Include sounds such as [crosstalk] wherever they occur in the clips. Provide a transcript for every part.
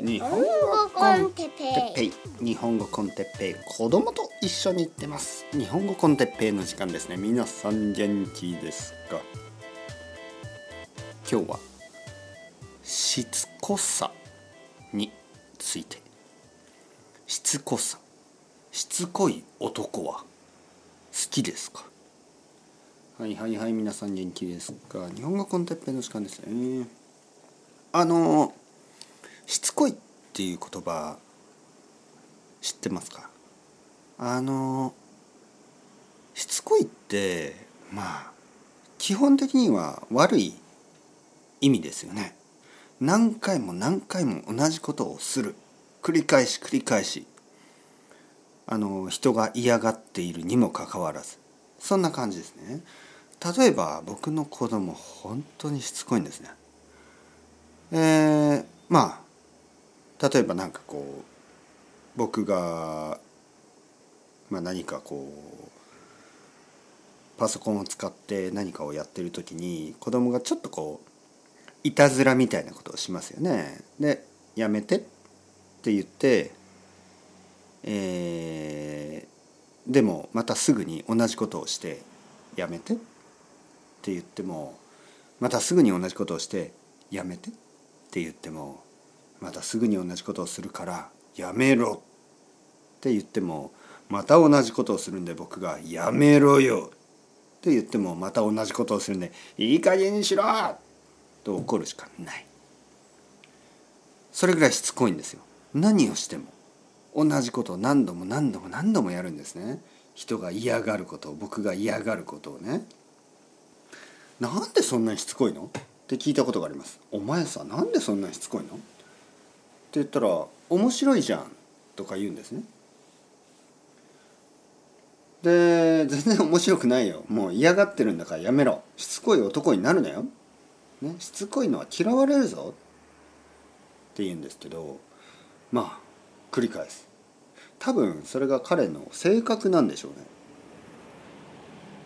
日本語コンテッペイ。日本語コンテッペイ。子供と一緒に行ってます。日本語コンテッペイの時間ですね。皆さん元気ですか？今日はしつこさについて。しつこさ。しつこい男は好きですか？はいはいはい。皆さん元気ですか？日本語コンテッペイの時間ですね。あのしつこいっていう言葉知ってますか？あのしつこいってまあ基本的には悪い意味ですよね。何回も何回も同じことをする。繰り返し繰り返し。あの人が嫌がっているにもかかわらず。そんな感じですね。例えば僕の子供本当にしつこいんですね。えー、まあ例えば何かこう僕が、まあ、何かこうパソコンを使って何かをやってる時に子供がちょっとこういたずらみたいなことをしますよね。で「やめて」って言ってえー、でもまたすぐに同じことをして「やめて」って言ってもまたすぐに同じことをして「やめて」って言ってもまたすぐに同じことをするからやめろって言ってもまた同じことをするんで僕がやめろよって言ってもまた同じことをするんでいい加減にしろと怒るしかない。それぐらいしつこいんですよ。何をしても同じことを何度も何度も何度もやるんですね。人が嫌がることを僕が嫌がることをね。なんでそんなにしつこいの？って聞いたことがあります。お前さなんでそんなにしつこいの？言ったら「面白いじゃん」とか言うんですね。で全然面白くないよ。もう嫌がってるんだからやめろ。しつこい男になるなよ、ね、しつこいのは嫌われるぞ。って言うんですけどまあ繰り返す。多分それが彼の性格なんでしょうね。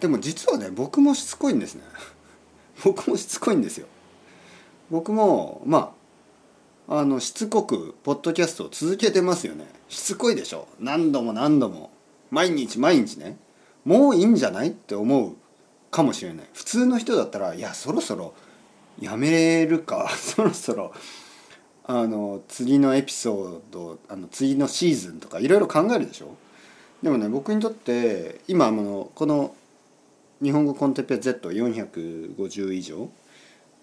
でも実はね僕もしつこいんですね。僕もしつこいんですよ。僕もまああのしつこくポッドキャストを続けてますよね。しつこいでしょ。何度も何度も。毎日毎日ね。もういいんじゃないって思うかもしれない。普通の人だったらいやそろそろやめるか。そろそろ [laughs] あの次のエピソードあの次のシーズンとかいろいろ考えるでしょ。でもね僕にとって今あのこの日本語コンテッペ Z450 以上。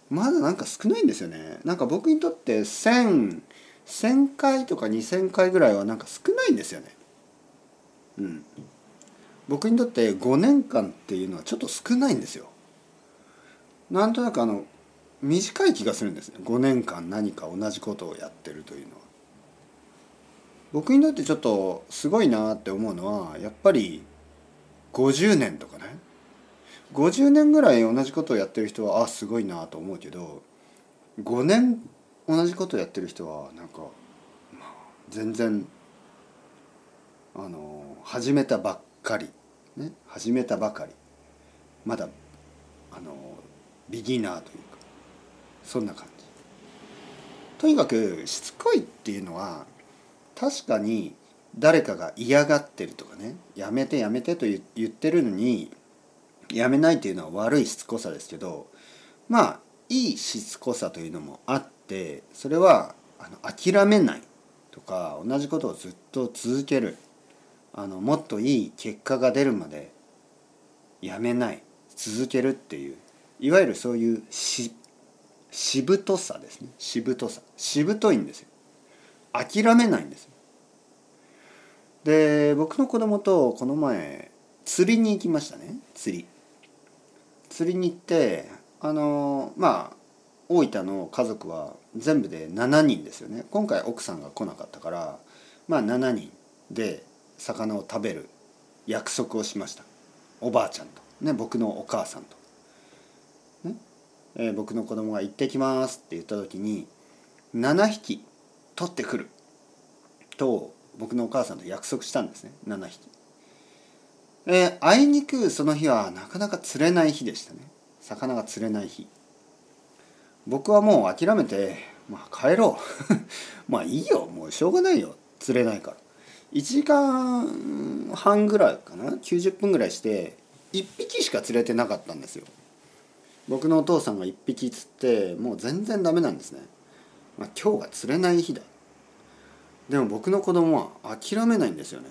まだなんか少ないんですよね。なんか僕にとって1000 1000回とか2000回ぐらいはなんか少ないんですよね。うん。僕にとって5年間っていうのはちょっと少ないんですよ。なんとなくあの短い気がするんですね。5年間何か同じことをやってるというのは。僕にとってちょっとすごいなって思うのはやっぱり50年とかね。50年ぐらい同じことをやってる人はあすごいなと思うけど5年同じことをやってる人はなんか、まあ、全然あの始めたばっかりね始めたばかりまだあのビギナーというかそんな感じ。とにかくしつこいっていうのは確かに誰かが嫌がってるとかねやめてやめてと言ってるのにやめないというのは悪いしつこさですけどまあいいしつこさというのもあってそれはあの諦めないとか同じことをずっと続けるあのもっといい結果が出るまでやめない続けるっていういわゆるそういうししぶとさですね。しぶとさ。しぶといんですよ。諦めないんですよ。で僕の子供とこの前釣りに行きましたね。釣り。釣りに行ってあのまあ大分の家族は全部で7人ですよね。今回奥さんが来なかったからまあ7人で魚を食べる約束をしました。おばあちゃんと、ね、僕のお母さんと、ねえー、僕の子供が「行ってきます」って言った時に7匹取ってくると僕のお母さんと約束したんですね。7匹。えー、あいにくその日はなかなか釣れない日でしたね。魚が釣れない日。僕はもう諦めてまあ帰ろう。[laughs] まあいいよ。もうしょうがないよ。釣れないから。1時間半ぐらいかな。90分ぐらいして1匹しか釣れてなかったんですよ。僕のお父さんが1匹釣ってもう全然ダメなんですね、まあ、今日が釣れない日だ。でも僕の子供は諦めないんですよね。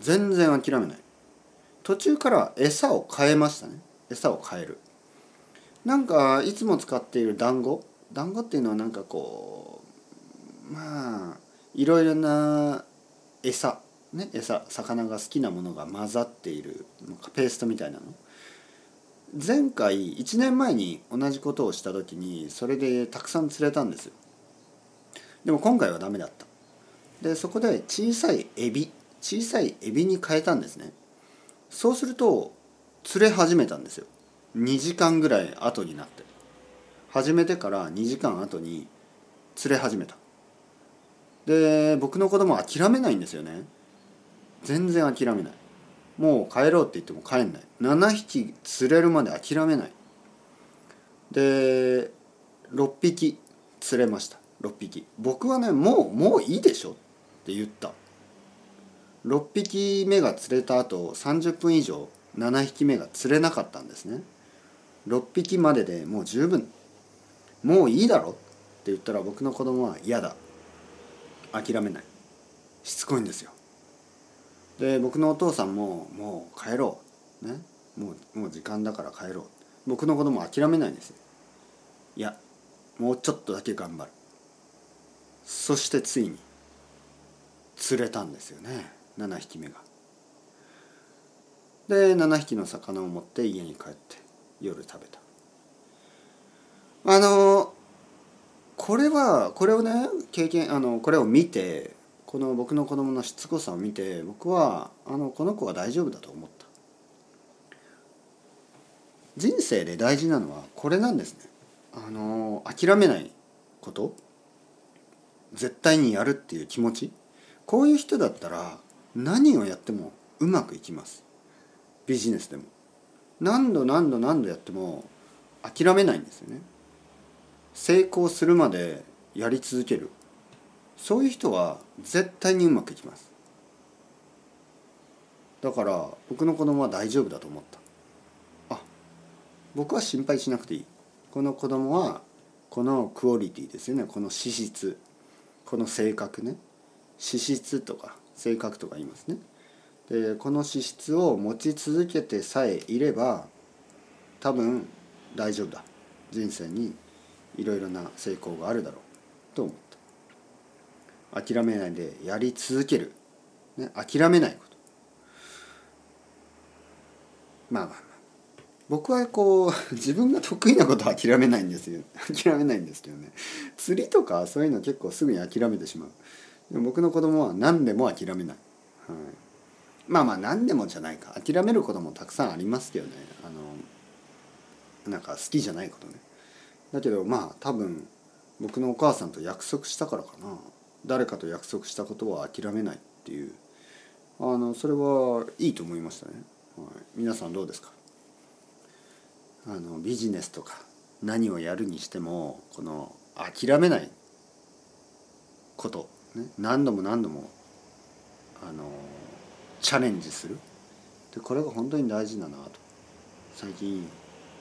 全然諦めない。途中から餌を変えましたね。餌を変える。なんかいつも使っている団子？団子っていうのはなんかこうまあいろいろな餌。ね餌魚が好きなものが混ざっている。ペーストみたいなの。前回1年前に同じことをした時にそれでたくさん釣れたんですよ。でも今回はダメだった。でそこで小さいエビ。小さいエビに変えたんですね。そうすると釣れ始めたんですよ。2時間ぐらい後になって。始めてから2時間後に釣れ始めた。で僕の子供は諦めないんですよね。全然諦めない。もう帰ろうって言っても帰んない。7匹釣れるまで諦めない。で6匹釣れました。6匹。僕はねもうもういいでしょって言った。6匹目が釣れた後30分以上7匹目が釣れなかったんですね。6匹まででもう十分。もういいだろって言ったら僕の子供は嫌だ。諦めない。しつこいんですよ。で僕のお父さんももう帰ろう。ね。もうもう時間だから帰ろう。僕の子供諦めないんですよ。いやもうちょっとだけ頑張る。そしてついに釣れたんですよね。7匹目が。で7匹の魚を持って家に帰って夜食べた。あのこれはこれをね経験あのこれを見てこの僕の子供のしつこさを見て僕はあのこの子は大丈夫だと思った人生で大事なのはこれなんですねあの諦めないこと絶対にやるっていう気持ちこういう人だったら何をやってもうまくいきます。ビジネスでも。何度何度何度やっても諦めないんですよね。成功するまでやり続ける。そういう人は絶対にうまくいきます。だから僕の子供は大丈夫だと思った。あ僕は心配しなくていい。この子供はこのクオリティですよね。この資質。この性格ね。資質とか性格とか言いますね。でこの資質を持ち続けてさえいれば多分大丈夫だ。人生にいろいろな成功があるだろう。と思った。諦めないでやり続ける、ね、諦めないこと。まあまあ僕はこう自分が得意なことは諦めないんですよ。諦めないんですけどね。釣りとかそういうの結構すぐに諦めてしまう。僕の子供は何でも諦めない、はい、まあまあ何でもじゃないか。諦めることもたくさんありますけどね。あのなんか好きじゃないことね。だけどまあ多分僕のお母さんと約束したからかな。誰かと約束したことは諦めないっていう。あのそれはいいと思いましたね、はい、皆さんどうですか？あのビジネスとか何をやるにしてもこの諦めないこと。ね、何度も何度もあのチャレンジする。でこれが本当に大事だなと。最近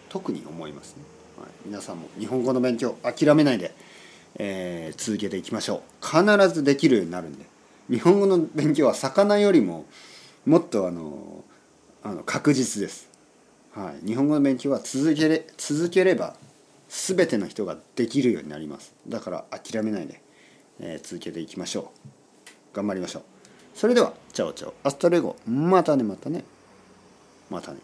特に思いますね、はい、皆さんも日本語の勉強諦めないで、えー、続けていきましょう。必ずできるようになるんで。日本語の勉強は魚よりももっとあのあの確実です、はい、日本語の勉強は続けれ続ければ全ての人ができるようになります。だから諦めないで。え、続けていきましょう。頑張りましょう。それでは Ciao ciao。Hasta luego。またねまたね。またね。